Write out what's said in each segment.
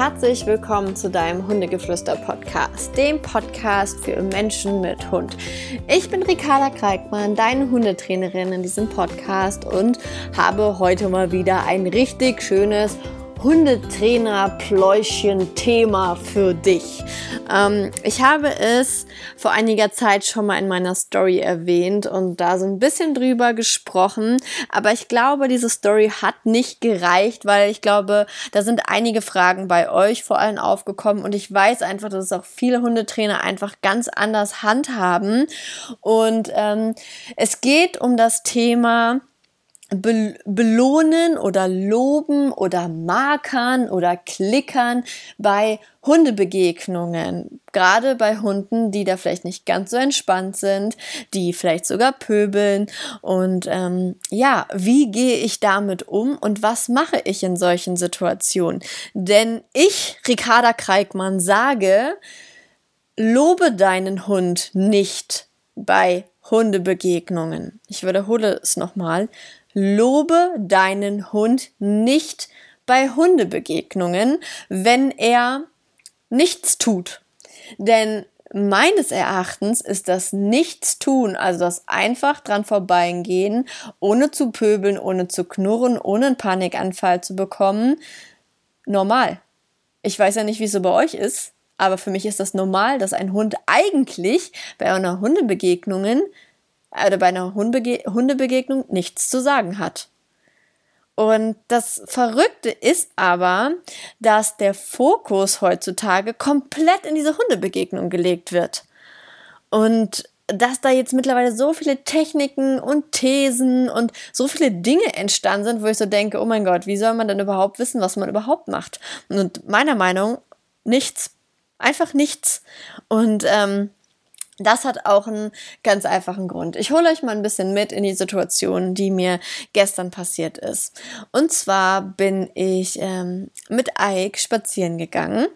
herzlich willkommen zu deinem Hundegeflüster-Podcast, dem Podcast für Menschen mit Hund. Ich bin Ricarda Kreikmann, deine Hundetrainerin in diesem Podcast und habe heute mal wieder ein richtig schönes Hundetrainer-Pläuschen-Thema für dich. Ähm, ich habe es vor einiger Zeit schon mal in meiner Story erwähnt und da so ein bisschen drüber gesprochen. Aber ich glaube, diese Story hat nicht gereicht, weil ich glaube, da sind einige Fragen bei euch vor allem aufgekommen und ich weiß einfach, dass es auch viele Hundetrainer einfach ganz anders handhaben. Und ähm, es geht um das Thema, be belohnen oder loben oder markern oder klickern bei Hundebegegnungen. Gerade bei Hunden, die da vielleicht nicht ganz so entspannt sind, die vielleicht sogar pöbeln. Und ähm, ja, wie gehe ich damit um und was mache ich in solchen Situationen? Denn ich, Ricarda Kreikmann, sage, lobe deinen Hund nicht bei Hundebegegnungen. Ich wiederhole es nochmal. Lobe deinen Hund nicht bei Hundebegegnungen, wenn er nichts tut. Denn meines Erachtens ist das Nichtstun, also das einfach dran vorbeigehen, ohne zu pöbeln, ohne zu knurren, ohne einen Panikanfall zu bekommen, normal. Ich weiß ja nicht, wie es so bei euch ist, aber für mich ist das normal, dass ein Hund eigentlich bei einer Hundebegegnungen oder bei einer Hundebege Hundebegegnung nichts zu sagen hat. Und das Verrückte ist aber, dass der Fokus heutzutage komplett in diese Hundebegegnung gelegt wird. Und dass da jetzt mittlerweile so viele Techniken und Thesen und so viele Dinge entstanden sind, wo ich so denke, oh mein Gott, wie soll man denn überhaupt wissen, was man überhaupt macht? Und meiner Meinung, nichts. Einfach nichts. Und ähm, das hat auch einen ganz einfachen Grund. Ich hole euch mal ein bisschen mit in die Situation, die mir gestern passiert ist. Und zwar bin ich ähm, mit Ike spazieren gegangen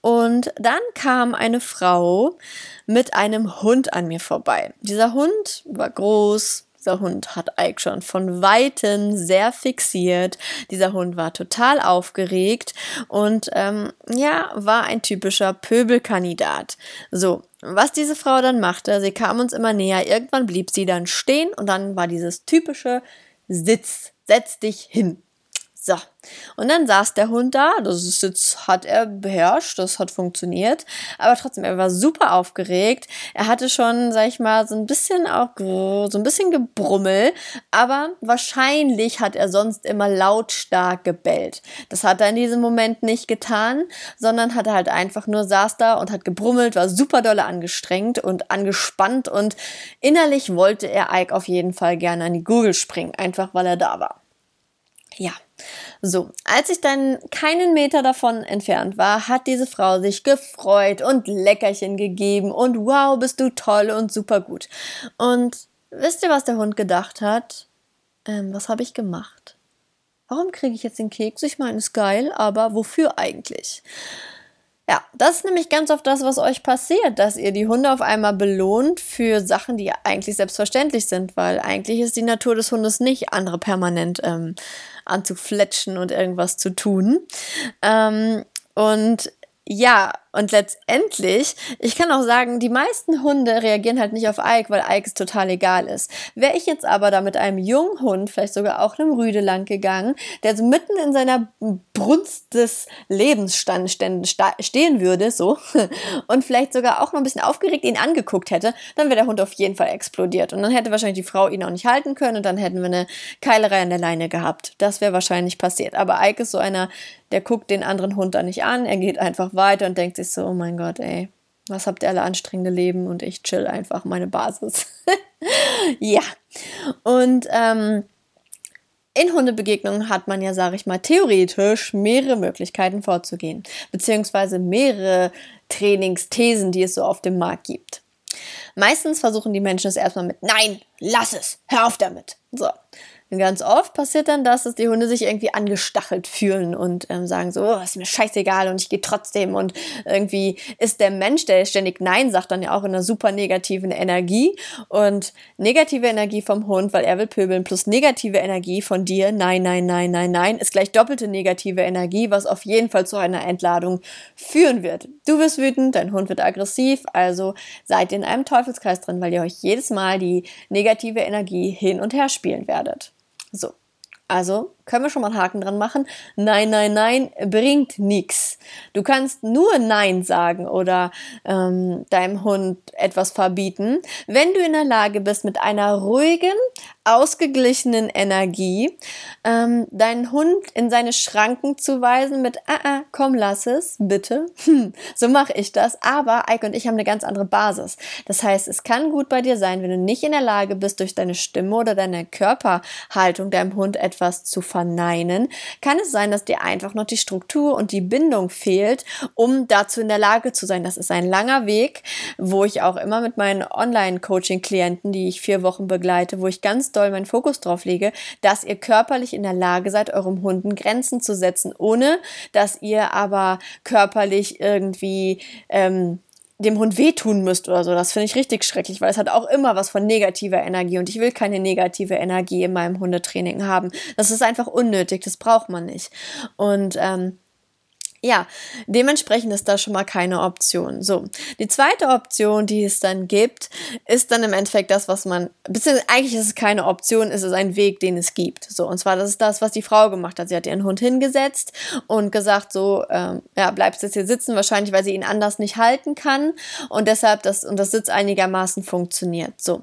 und dann kam eine Frau mit einem Hund an mir vorbei. Dieser Hund war groß, dieser Hund hat Ike schon von Weitem sehr fixiert. Dieser Hund war total aufgeregt und ähm, ja, war ein typischer Pöbelkandidat. So, was diese Frau dann machte, sie kam uns immer näher, irgendwann blieb sie dann stehen und dann war dieses typische Sitz, setz dich hin. So. Und dann saß der Hund da, das ist jetzt, hat er beherrscht, das hat funktioniert, aber trotzdem, er war super aufgeregt. Er hatte schon, sag ich mal, so ein bisschen auch, so ein bisschen gebrummel, aber wahrscheinlich hat er sonst immer lautstark gebellt. Das hat er in diesem Moment nicht getan, sondern hat er halt einfach nur saß da und hat gebrummelt, war super dolle angestrengt und angespannt und innerlich wollte er Ike auf jeden Fall gerne an die Gurgel springen, einfach weil er da war. Ja, so, als ich dann keinen Meter davon entfernt war, hat diese Frau sich gefreut und Leckerchen gegeben und wow, bist du toll und super gut. Und wisst ihr, was der Hund gedacht hat? Ähm, was habe ich gemacht? Warum kriege ich jetzt den Keks? Ich meine, ist geil, aber wofür eigentlich? Ja, das ist nämlich ganz oft das, was euch passiert, dass ihr die Hunde auf einmal belohnt für Sachen, die eigentlich selbstverständlich sind, weil eigentlich ist die Natur des Hundes nicht, andere permanent ähm, anzufletschen und irgendwas zu tun. Ähm, und ja, und letztendlich, ich kann auch sagen, die meisten Hunde reagieren halt nicht auf Ike, weil Ike es total egal ist. Wäre ich jetzt aber da mit einem jungen Hund, vielleicht sogar auch einem Rüde lang gegangen, der so mitten in seiner Brunst des Lebens stehen würde, so, und vielleicht sogar auch noch ein bisschen aufgeregt ihn angeguckt hätte, dann wäre der Hund auf jeden Fall explodiert. Und dann hätte wahrscheinlich die Frau ihn auch nicht halten können und dann hätten wir eine Keilerei an der Leine gehabt. Das wäre wahrscheinlich passiert. Aber Ike ist so einer, der guckt den anderen Hund da nicht an, er geht einfach weiter und denkt sich so, oh mein Gott, ey, was habt ihr alle anstrengende Leben und ich chill einfach meine Basis. ja. Und ähm, in Hundebegegnungen hat man ja, sage ich mal, theoretisch mehrere Möglichkeiten vorzugehen, beziehungsweise mehrere Trainingsthesen, die es so auf dem Markt gibt. Meistens versuchen die Menschen es erstmal mit Nein, lass es, hör auf damit. So. Und ganz oft passiert dann das, dass die Hunde sich irgendwie angestachelt fühlen und ähm, sagen so, oh, ist mir scheißegal und ich gehe trotzdem. Und irgendwie ist der Mensch, der ständig Nein sagt, dann ja auch in einer super negativen Energie. Und negative Energie vom Hund, weil er will pöbeln, plus negative Energie von dir, nein, nein, nein, nein, nein, ist gleich doppelte negative Energie, was auf jeden Fall zu einer Entladung führen wird. Du wirst wütend, dein Hund wird aggressiv, also seid in einem Teufelskreis drin, weil ihr euch jedes Mal die negative Energie hin und her spielen werdet. So. Also können wir schon mal einen Haken dran machen. Nein, nein, nein, bringt nichts. Du kannst nur Nein sagen oder ähm, deinem Hund etwas verbieten, wenn du in der Lage bist, mit einer ruhigen, ausgeglichenen Energie ähm, deinen Hund in seine Schranken zu weisen mit, ah, ah, komm, lass es, bitte. Hm, so mache ich das. Aber Eike und ich haben eine ganz andere Basis. Das heißt, es kann gut bei dir sein, wenn du nicht in der Lage bist, durch deine Stimme oder deine Körperhaltung deinem Hund etwas zu verneinen, kann es sein, dass dir einfach noch die Struktur und die Bindung fehlt, um dazu in der Lage zu sein. Das ist ein langer Weg, wo ich auch immer mit meinen Online-Coaching-Klienten, die ich vier Wochen begleite, wo ich ganz doll meinen Fokus drauf lege, dass ihr körperlich in der Lage seid, eurem Hunden Grenzen zu setzen, ohne dass ihr aber körperlich irgendwie ähm, dem Hund wehtun müsst oder so. Das finde ich richtig schrecklich, weil es hat auch immer was von negativer Energie und ich will keine negative Energie in meinem Hundetraining haben. Das ist einfach unnötig, das braucht man nicht. Und ähm, ja, dementsprechend ist das schon mal keine Option. So, die zweite Option, die es dann gibt, ist dann im Endeffekt das, was man, beziehungsweise eigentlich ist es keine Option, es ist ein Weg, den es gibt. So, und zwar das ist das, was die Frau gemacht hat. Sie hat ihren Hund hingesetzt und gesagt so, ähm, ja, bleibst jetzt hier sitzen, wahrscheinlich, weil sie ihn anders nicht halten kann und deshalb das, und das Sitz einigermaßen funktioniert. So,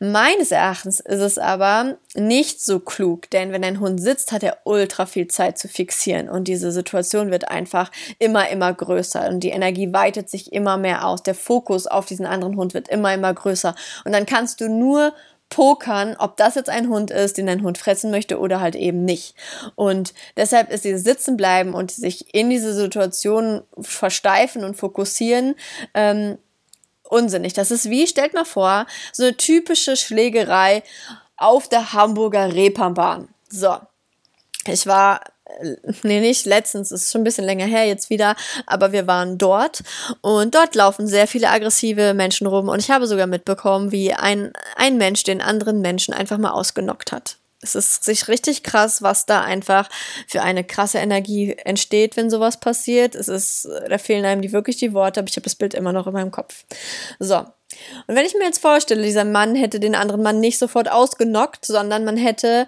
meines Erachtens ist es aber nicht so klug, denn wenn ein Hund sitzt, hat er ultra viel Zeit zu fixieren und diese Situation wird einfach einfach immer, immer größer und die Energie weitet sich immer mehr aus. Der Fokus auf diesen anderen Hund wird immer, immer größer. Und dann kannst du nur pokern, ob das jetzt ein Hund ist, den dein Hund fressen möchte oder halt eben nicht. Und deshalb ist dieses Sitzen bleiben und sich in diese Situation versteifen und fokussieren ähm, unsinnig. Das ist wie, stellt mal vor, so eine typische Schlägerei auf der Hamburger Reeperbahn. So. Ich war nee, nicht letztens, ist schon ein bisschen länger her jetzt wieder, aber wir waren dort und dort laufen sehr viele aggressive Menschen rum und ich habe sogar mitbekommen, wie ein, ein Mensch den anderen Menschen einfach mal ausgenockt hat. Es ist sich richtig krass, was da einfach für eine krasse Energie entsteht, wenn sowas passiert. Es ist, da fehlen einem die wirklich die Worte, aber ich habe das Bild immer noch in meinem Kopf. So, und wenn ich mir jetzt vorstelle, dieser Mann hätte den anderen Mann nicht sofort ausgenockt, sondern man hätte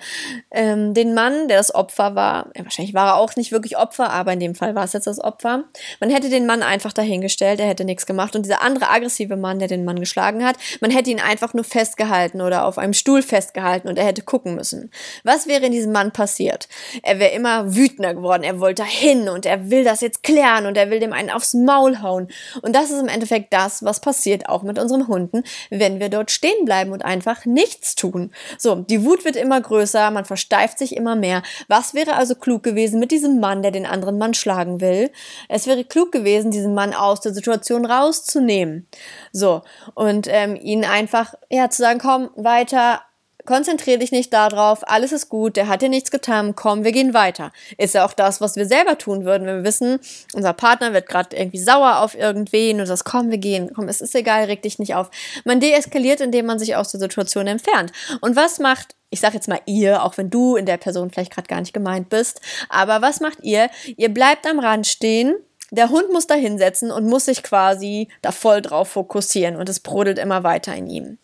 ähm, den Mann, der das Opfer war, ja, wahrscheinlich war er auch nicht wirklich Opfer, aber in dem Fall war es jetzt das Opfer, man hätte den Mann einfach dahingestellt, er hätte nichts gemacht und dieser andere aggressive Mann, der den Mann geschlagen hat, man hätte ihn einfach nur festgehalten oder auf einem Stuhl festgehalten und er hätte gucken müssen. Was wäre in diesem Mann passiert? Er wäre immer wütender geworden, er wollte hin und er will das jetzt klären und er will dem einen aufs Maul hauen. Und das ist im Endeffekt das, was passiert auch mit unserem unseren Hunden, wenn wir dort stehen bleiben und einfach nichts tun. So, die Wut wird immer größer, man versteift sich immer mehr. Was wäre also klug gewesen mit diesem Mann, der den anderen Mann schlagen will? Es wäre klug gewesen, diesen Mann aus der Situation rauszunehmen. So, und ähm, ihn einfach, ja, zu sagen, komm, weiter, konzentriere dich nicht darauf, alles ist gut, der hat dir nichts getan, komm, wir gehen weiter. Ist ja auch das, was wir selber tun würden, wenn wir wissen, unser Partner wird gerade irgendwie sauer auf irgendwen und sagt, komm, wir gehen, komm, es ist egal, reg dich nicht auf. Man deeskaliert, indem man sich aus der Situation entfernt. Und was macht ich sag jetzt mal ihr, auch wenn du in der Person vielleicht gerade gar nicht gemeint bist, aber was macht ihr? Ihr bleibt am Rand stehen, der Hund muss da hinsetzen und muss sich quasi da voll drauf fokussieren und es brodelt immer weiter in ihm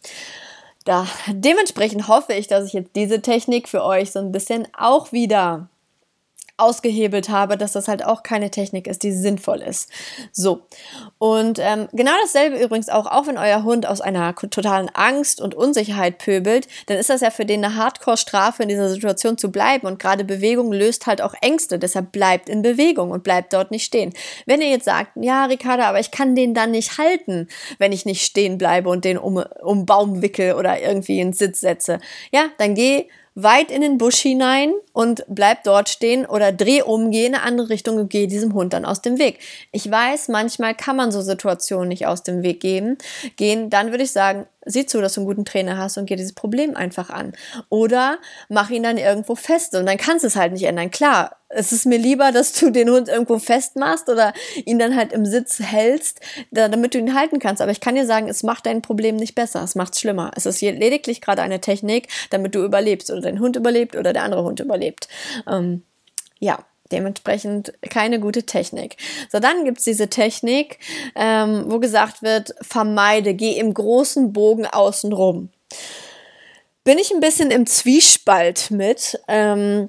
da dementsprechend hoffe ich, dass ich jetzt diese Technik für euch so ein bisschen auch wieder ausgehebelt habe, dass das halt auch keine Technik ist, die sinnvoll ist. So. Und ähm, genau dasselbe übrigens auch, auch wenn euer Hund aus einer totalen Angst und Unsicherheit pöbelt, dann ist das ja für den eine Hardcore-Strafe in dieser Situation zu bleiben. Und gerade Bewegung löst halt auch Ängste. Deshalb bleibt in Bewegung und bleibt dort nicht stehen. Wenn ihr jetzt sagt, ja, Ricarda, aber ich kann den dann nicht halten, wenn ich nicht stehen bleibe und den um, um Baum wickel oder irgendwie ins Sitz setze. Ja, dann geh weit in den Busch hinein und bleib dort stehen oder dreh um, geh in eine andere Richtung und geh diesem Hund dann aus dem Weg. Ich weiß, manchmal kann man so Situationen nicht aus dem Weg geben, gehen. Dann würde ich sagen, sieh zu, dass du einen guten Trainer hast und geh dieses Problem einfach an. Oder mach ihn dann irgendwo fest und dann kannst du es halt nicht ändern. Klar, es ist mir lieber, dass du den Hund irgendwo festmachst oder ihn dann halt im Sitz hältst, damit du ihn halten kannst. Aber ich kann dir sagen, es macht dein Problem nicht besser. Es macht es schlimmer. Es ist lediglich gerade eine Technik, damit du überlebst oder dein Hund überlebt oder der andere Hund überlebt. Ähm, ja, Dementsprechend keine gute Technik. So, dann gibt's diese Technik, ähm, wo gesagt wird, vermeide, geh im großen Bogen außen rum. Bin ich ein bisschen im Zwiespalt mit. Ähm,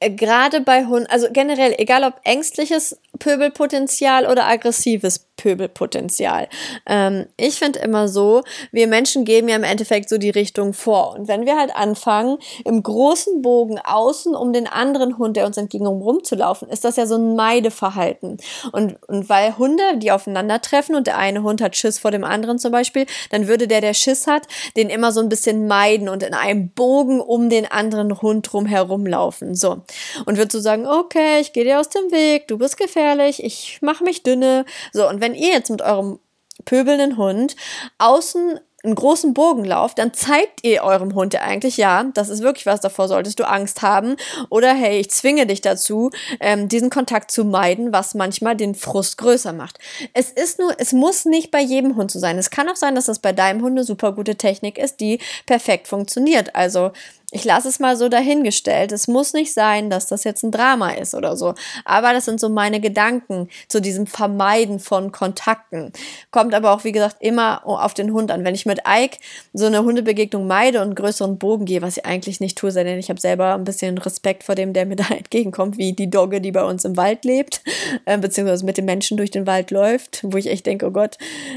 gerade bei Hunden, also generell, egal ob ängstliches Pöbelpotenzial oder aggressives Pöbelpotenzial. Ähm, ich finde immer so, wir Menschen geben ja im Endeffekt so die Richtung vor. Und wenn wir halt anfangen, im großen Bogen außen um den anderen Hund, der uns entgegen rumzulaufen, ist das ja so ein Meideverhalten. Und, und weil Hunde, die aufeinandertreffen und der eine Hund hat Schiss vor dem anderen zum Beispiel, dann würde der, der Schiss hat, den immer so ein bisschen meiden und in einem Bogen um den anderen Hund drum herumlaufen. So. Und wird so sagen, okay, ich gehe dir aus dem Weg, du bist gefährlich, ich mache mich dünne. So, und wenn ihr jetzt mit eurem pöbelnden Hund außen einen großen Bogen lauft, dann zeigt ihr eurem Hund ja eigentlich, ja, das ist wirklich was, davor solltest du Angst haben. Oder hey, ich zwinge dich dazu, ähm, diesen Kontakt zu meiden, was manchmal den Frust größer macht. Es ist nur, es muss nicht bei jedem Hund so sein. Es kann auch sein, dass das bei deinem Hund eine super gute Technik ist, die perfekt funktioniert. Also ich lasse es mal so dahingestellt. Es muss nicht sein, dass das jetzt ein Drama ist oder so. Aber das sind so meine Gedanken zu diesem Vermeiden von Kontakten. Kommt aber auch, wie gesagt, immer auf den Hund an. Wenn ich mit Ike so eine Hundebegegnung meide und größeren Bogen gehe, was ich eigentlich nicht tue, denn ich habe selber ein bisschen Respekt vor dem, der mir da entgegenkommt, wie die Dogge, die bei uns im Wald lebt, äh, beziehungsweise mit den Menschen durch den Wald läuft, wo ich echt denke, oh Gott,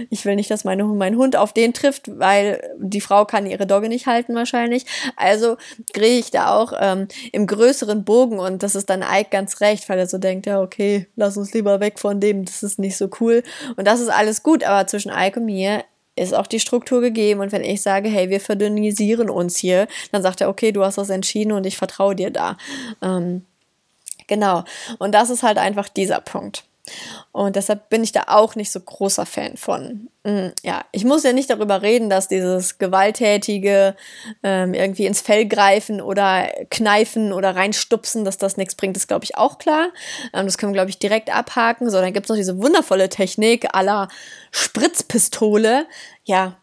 ich will nicht, dass meine, mein Hund auf den trifft, weil die Frau kann ihre Dogge nicht halten wahrscheinlich. Also drehe ich da auch ähm, im größeren Bogen und das ist dann Ike ganz recht, weil er so denkt, ja, okay, lass uns lieber weg von dem, das ist nicht so cool. Und das ist alles gut, aber zwischen Ike und mir ist auch die Struktur gegeben. Und wenn ich sage, hey, wir verdünnisieren uns hier, dann sagt er, okay, du hast das entschieden und ich vertraue dir da. Ähm, genau. Und das ist halt einfach dieser Punkt. Und deshalb bin ich da auch nicht so großer Fan von. Mm, ja, ich muss ja nicht darüber reden, dass dieses gewalttätige ähm, irgendwie ins Fell greifen oder kneifen oder reinstupsen, dass das nichts bringt, ist glaube ich auch klar. Ähm, das können wir glaube ich direkt abhaken. So, dann gibt's noch diese wundervolle Technik aller Spritzpistole. Ja,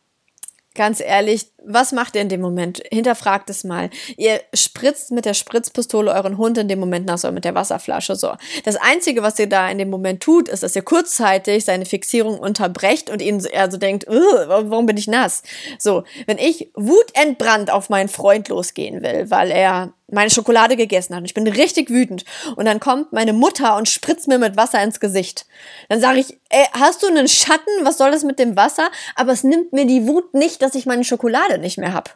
ganz ehrlich, was macht ihr in dem Moment? Hinterfragt es mal. Ihr spritzt mit der Spritzpistole euren Hund in dem Moment nass oder mit der Wasserflasche so. Das Einzige, was ihr da in dem Moment tut, ist, dass ihr kurzzeitig seine Fixierung unterbrecht und ihn so denkt, warum bin ich nass? So, wenn ich wutentbrannt auf meinen Freund losgehen will, weil er meine Schokolade gegessen hat und ich bin richtig wütend und dann kommt meine Mutter und spritzt mir mit Wasser ins Gesicht. Dann sage ich, ey, hast du einen Schatten? Was soll das mit dem Wasser? Aber es nimmt mir die Wut nicht, dass ich meine Schokolade nicht mehr habe.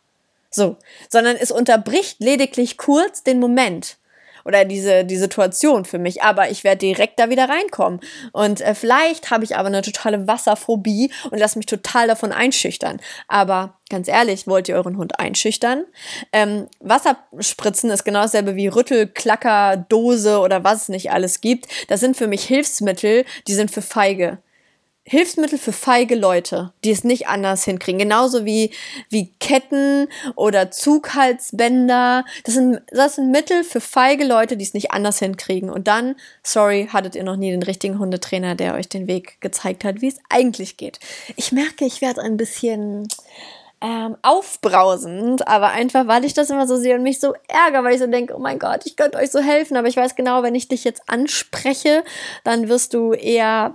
So, sondern es unterbricht lediglich kurz den Moment oder diese die Situation für mich, aber ich werde direkt da wieder reinkommen und äh, vielleicht habe ich aber eine totale Wasserphobie und lass mich total davon einschüchtern. Aber ganz ehrlich, wollt ihr euren Hund einschüchtern? Ähm, Wasserspritzen ist genau dasselbe wie Rüttel, Klacker, Dose oder was es nicht alles gibt. Das sind für mich Hilfsmittel, die sind für Feige. Hilfsmittel für feige Leute, die es nicht anders hinkriegen. Genauso wie, wie Ketten oder Zughalsbänder. Das sind, das sind Mittel für feige Leute, die es nicht anders hinkriegen. Und dann, sorry, hattet ihr noch nie den richtigen Hundetrainer, der euch den Weg gezeigt hat, wie es eigentlich geht. Ich merke, ich werde ein bisschen ähm, aufbrausend, aber einfach, weil ich das immer so sehe und mich so ärgere, weil ich so denke, oh mein Gott, ich könnte euch so helfen, aber ich weiß genau, wenn ich dich jetzt anspreche, dann wirst du eher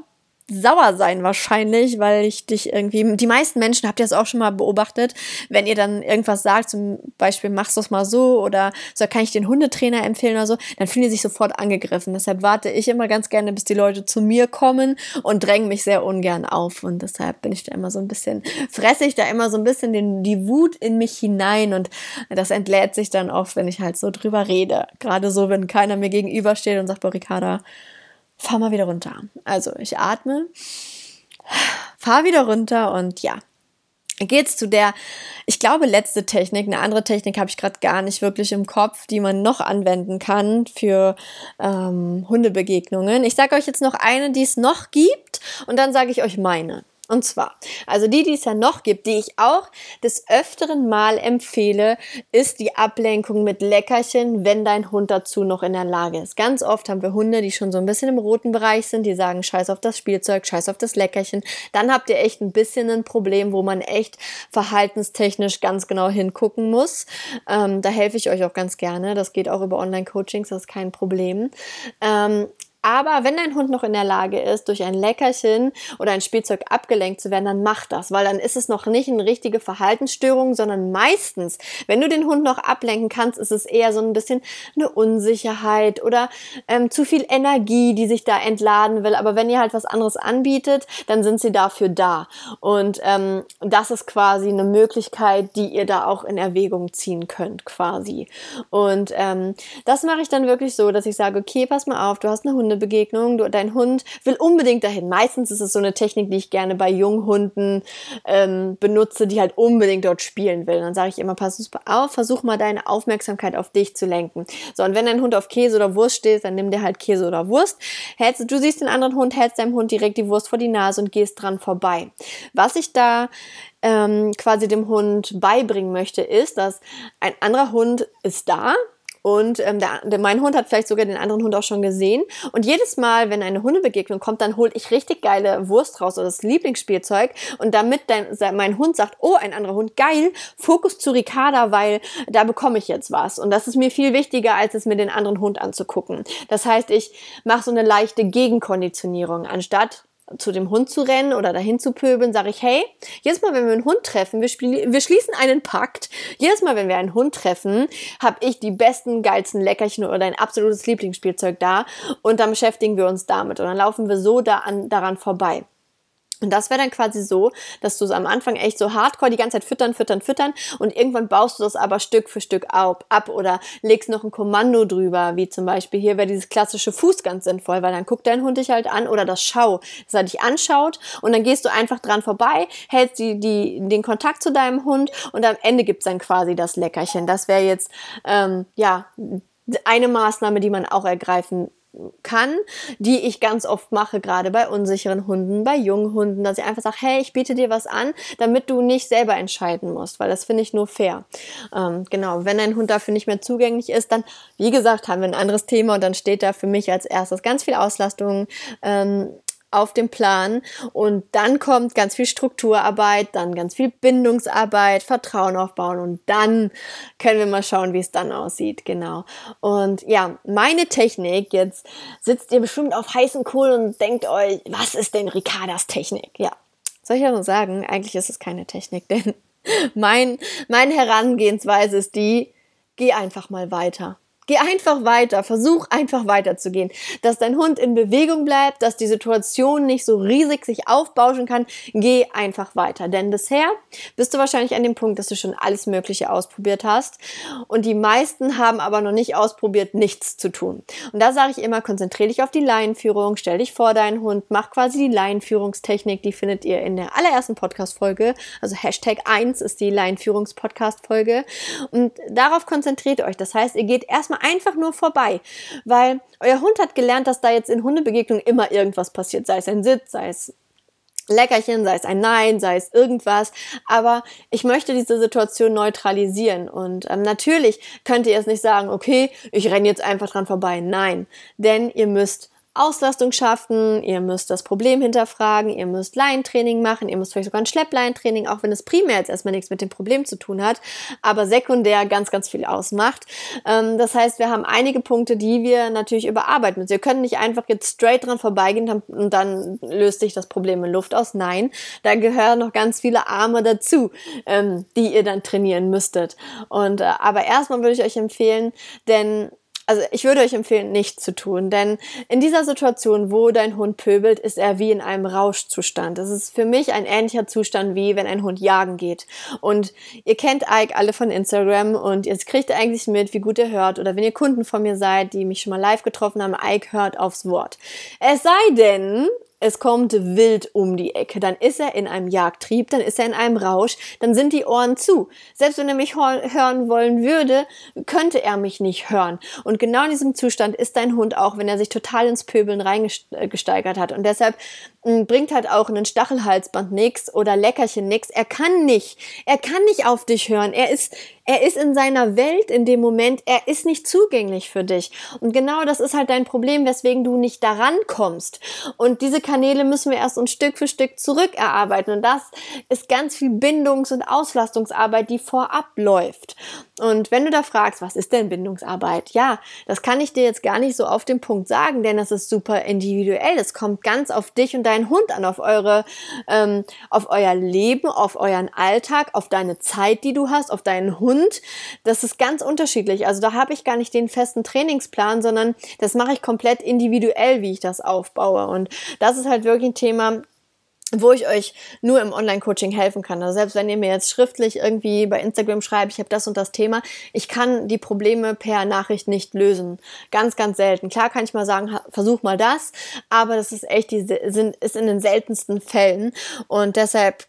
sauer sein wahrscheinlich, weil ich dich irgendwie, die meisten Menschen, habt ihr das auch schon mal beobachtet, wenn ihr dann irgendwas sagt, zum Beispiel machst du es mal so oder so kann ich den Hundetrainer empfehlen oder so, dann fühlen die sich sofort angegriffen. Deshalb warte ich immer ganz gerne, bis die Leute zu mir kommen und drängen mich sehr ungern auf und deshalb bin ich da immer so ein bisschen, fresse ich da immer so ein bisschen den, die Wut in mich hinein und das entlädt sich dann oft, wenn ich halt so drüber rede. Gerade so, wenn keiner mir gegenübersteht und sagt, boah, Ricarda, fahr mal wieder runter. Also ich atme, fahr wieder runter und ja, geht's zu der, ich glaube, letzte Technik. Eine andere Technik habe ich gerade gar nicht wirklich im Kopf, die man noch anwenden kann für ähm, Hundebegegnungen. Ich sage euch jetzt noch eine, die es noch gibt und dann sage ich euch meine. Und zwar, also die, die es ja noch gibt, die ich auch des öfteren Mal empfehle, ist die Ablenkung mit Leckerchen, wenn dein Hund dazu noch in der Lage ist. Ganz oft haben wir Hunde, die schon so ein bisschen im roten Bereich sind, die sagen, scheiß auf das Spielzeug, scheiß auf das Leckerchen. Dann habt ihr echt ein bisschen ein Problem, wo man echt verhaltenstechnisch ganz genau hingucken muss. Ähm, da helfe ich euch auch ganz gerne. Das geht auch über Online-Coachings, das ist kein Problem. Ähm, aber wenn dein Hund noch in der Lage ist, durch ein Leckerchen oder ein Spielzeug abgelenkt zu werden, dann mach das, weil dann ist es noch nicht eine richtige Verhaltensstörung, sondern meistens, wenn du den Hund noch ablenken kannst, ist es eher so ein bisschen eine Unsicherheit oder ähm, zu viel Energie, die sich da entladen will. Aber wenn ihr halt was anderes anbietet, dann sind sie dafür da. Und ähm, das ist quasi eine Möglichkeit, die ihr da auch in Erwägung ziehen könnt, quasi. Und ähm, das mache ich dann wirklich so, dass ich sage, okay, pass mal auf, du hast eine Hunde Hundebegegnung, du, dein Hund will unbedingt dahin. Meistens ist es so eine Technik, die ich gerne bei Junghunden ähm, benutze, die halt unbedingt dort spielen will. Dann sage ich immer, pass auf, versuch mal deine Aufmerksamkeit auf dich zu lenken. So, und wenn dein Hund auf Käse oder Wurst steht, dann nimm dir halt Käse oder Wurst. Hältst, du siehst den anderen Hund, hältst deinem Hund direkt die Wurst vor die Nase und gehst dran vorbei. Was ich da ähm, quasi dem Hund beibringen möchte, ist, dass ein anderer Hund ist da, und ähm, der, der, mein Hund hat vielleicht sogar den anderen Hund auch schon gesehen. Und jedes Mal, wenn eine Hundebegegnung kommt, dann hole ich richtig geile Wurst raus oder das Lieblingsspielzeug. Und damit dein, mein Hund sagt, oh, ein anderer Hund, geil, Fokus zu Ricarda, weil da bekomme ich jetzt was. Und das ist mir viel wichtiger, als es mir den anderen Hund anzugucken. Das heißt, ich mache so eine leichte Gegenkonditionierung. Anstatt zu dem Hund zu rennen oder dahin zu pöbeln, sage ich, hey, jedes Mal, wenn wir einen Hund treffen, wir, wir schließen einen Pakt. Jedes Mal, wenn wir einen Hund treffen, habe ich die besten, geilsten Leckerchen oder ein absolutes Lieblingsspielzeug da und dann beschäftigen wir uns damit und dann laufen wir so da an, daran vorbei. Und das wäre dann quasi so, dass du es am Anfang echt so hardcore die ganze Zeit füttern, füttern, füttern und irgendwann baust du das aber Stück für Stück ab, ab oder legst noch ein Kommando drüber, wie zum Beispiel hier wäre dieses klassische Fuß ganz sinnvoll, weil dann guckt dein Hund dich halt an oder das Schau, dass er dich anschaut und dann gehst du einfach dran vorbei, hältst die, die, den Kontakt zu deinem Hund und am Ende gibt's dann quasi das Leckerchen. Das wäre jetzt, ähm, ja, eine Maßnahme, die man auch ergreifen kann, die ich ganz oft mache, gerade bei unsicheren Hunden, bei jungen Hunden, dass ich einfach sage, hey, ich biete dir was an, damit du nicht selber entscheiden musst, weil das finde ich nur fair. Ähm, genau, wenn ein Hund dafür nicht mehr zugänglich ist, dann, wie gesagt, haben wir ein anderes Thema und dann steht da für mich als erstes ganz viel Auslastung, ähm, auf dem Plan und dann kommt ganz viel Strukturarbeit, dann ganz viel Bindungsarbeit, Vertrauen aufbauen und dann können wir mal schauen, wie es dann aussieht, genau. Und ja, meine Technik, jetzt sitzt ihr bestimmt auf heißen Kohl und denkt euch, was ist denn Ricardas Technik? Ja, soll ich ja nur sagen, eigentlich ist es keine Technik, denn mein, meine Herangehensweise ist die, geh einfach mal weiter. Geh einfach weiter, versuch einfach weiterzugehen, dass dein Hund in Bewegung bleibt, dass die Situation nicht so riesig sich aufbauschen kann. Geh einfach weiter, denn bisher bist du wahrscheinlich an dem Punkt, dass du schon alles Mögliche ausprobiert hast. Und die meisten haben aber noch nicht ausprobiert, nichts zu tun. Und da sage ich immer, konzentriere dich auf die Laienführung, stell dich vor deinen Hund, mach quasi die Laienführungstechnik, die findet ihr in der allerersten Podcast-Folge, also Hashtag 1 ist die Laienführungs-Podcast-Folge. Und darauf konzentriert euch. Das heißt, ihr geht erstmal erstmal einfach nur vorbei, weil euer Hund hat gelernt, dass da jetzt in Hundebegegnungen immer irgendwas passiert, sei es ein Sitz, sei es Leckerchen, sei es ein Nein, sei es irgendwas. Aber ich möchte diese Situation neutralisieren. Und ähm, natürlich könnt ihr jetzt nicht sagen, okay, ich renne jetzt einfach dran vorbei. Nein, denn ihr müsst Auslastung schaffen, ihr müsst das Problem hinterfragen, ihr müsst Laientraining machen, ihr müsst vielleicht sogar ein Schlepplaientraining, auch wenn es primär jetzt erstmal nichts mit dem Problem zu tun hat, aber sekundär ganz, ganz viel ausmacht. Ähm, das heißt, wir haben einige Punkte, die wir natürlich überarbeiten müssen. Wir können nicht einfach jetzt straight dran vorbeigehen und dann löst sich das Problem in Luft aus. Nein, da gehören noch ganz viele Arme dazu, ähm, die ihr dann trainieren müsstet. Und äh, aber erstmal würde ich euch empfehlen, denn also ich würde euch empfehlen, nichts zu tun, denn in dieser Situation, wo dein Hund pöbelt, ist er wie in einem Rauschzustand. Das ist für mich ein ähnlicher Zustand, wie wenn ein Hund jagen geht. Und ihr kennt Ike alle von Instagram und ihr kriegt eigentlich mit, wie gut er hört. Oder wenn ihr Kunden von mir seid, die mich schon mal live getroffen haben, Ike hört aufs Wort. Es sei denn, es kommt wild um die Ecke, dann ist er in einem Jagdtrieb, dann ist er in einem Rausch, dann sind die Ohren zu. Selbst wenn er mich hören wollen würde, könnte er mich nicht hören. Und genau in diesem Zustand ist dein Hund auch, wenn er sich total ins Pöbeln reingesteigert hat. Und deshalb hm, bringt halt auch ein Stachelhalsband nix oder Leckerchen nix. Er kann nicht, er kann nicht auf dich hören. Er ist, er ist in seiner Welt in dem Moment, er ist nicht zugänglich für dich. Und genau das ist halt dein Problem, weswegen du nicht daran kommst. Und diese Kanäle müssen wir erst ein Stück für Stück zurückerarbeiten. Und das ist ganz viel Bindungs- und Auslastungsarbeit, die vorab läuft. Und wenn du da fragst, was ist denn Bindungsarbeit? Ja, das kann ich dir jetzt gar nicht so auf den Punkt sagen, denn das ist super individuell. Das kommt ganz auf dich und deinen Hund an, auf eure, ähm, auf euer Leben, auf euren Alltag, auf deine Zeit, die du hast, auf deinen Hund. Das ist ganz unterschiedlich. Also da habe ich gar nicht den festen Trainingsplan, sondern das mache ich komplett individuell, wie ich das aufbaue. Und das ist halt wirklich ein Thema, wo ich euch nur im Online-Coaching helfen kann. Also selbst wenn ihr mir jetzt schriftlich irgendwie bei Instagram schreibt, ich habe das und das Thema, ich kann die Probleme per Nachricht nicht lösen. Ganz, ganz selten. Klar kann ich mal sagen, versuch mal das, aber das ist echt, die sind, ist in den seltensten Fällen. Und deshalb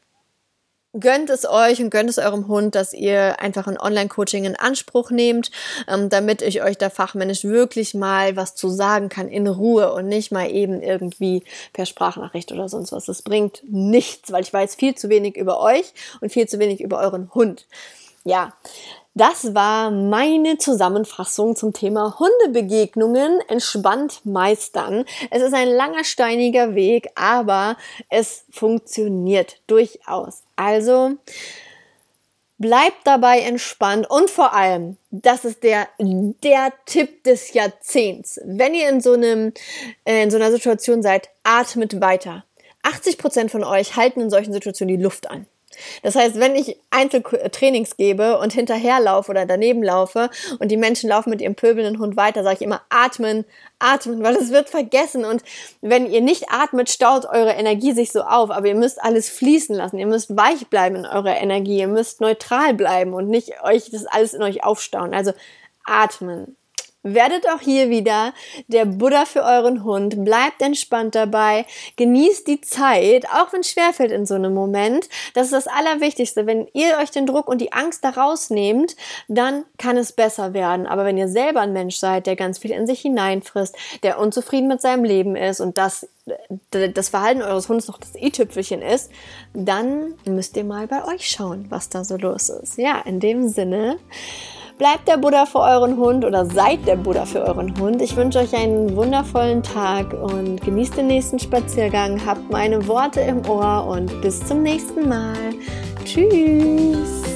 gönnt es euch und gönnt es eurem Hund, dass ihr einfach ein Online-Coaching in Anspruch nehmt, ähm, damit ich euch da fachmännisch wirklich mal was zu sagen kann in Ruhe und nicht mal eben irgendwie per Sprachnachricht oder sonst was. Das bringt nichts, weil ich weiß viel zu wenig über euch und viel zu wenig über euren Hund. Ja, das war meine Zusammenfassung zum Thema Hundebegegnungen entspannt meistern. Es ist ein langer, steiniger Weg, aber es funktioniert durchaus. Also bleibt dabei entspannt und vor allem, das ist der, der Tipp des Jahrzehnts. Wenn ihr in so einem, äh, in so einer Situation seid, atmet weiter. 80 Prozent von euch halten in solchen Situationen die Luft an. Das heißt, wenn ich Einzeltrainings gebe und hinterherlaufe oder daneben laufe und die Menschen laufen mit ihrem pöbelnden Hund weiter, sage ich immer atmen, atmen, weil es wird vergessen. Und wenn ihr nicht atmet, staut eure Energie sich so auf. Aber ihr müsst alles fließen lassen. Ihr müsst weich bleiben in eurer Energie. Ihr müsst neutral bleiben und nicht euch das alles in euch aufstauen. Also atmen, Werdet auch hier wieder der Buddha für euren Hund. Bleibt entspannt dabei. Genießt die Zeit, auch wenn es schwerfällt in so einem Moment. Das ist das Allerwichtigste. Wenn ihr euch den Druck und die Angst da rausnehmt, dann kann es besser werden. Aber wenn ihr selber ein Mensch seid, der ganz viel in sich hineinfrisst, der unzufrieden mit seinem Leben ist und das, das Verhalten eures Hundes noch das i-Tüpfelchen ist, dann müsst ihr mal bei euch schauen, was da so los ist. Ja, in dem Sinne. Bleibt der Buddha für euren Hund oder seid der Buddha für euren Hund. Ich wünsche euch einen wundervollen Tag und genießt den nächsten Spaziergang. Habt meine Worte im Ohr und bis zum nächsten Mal. Tschüss.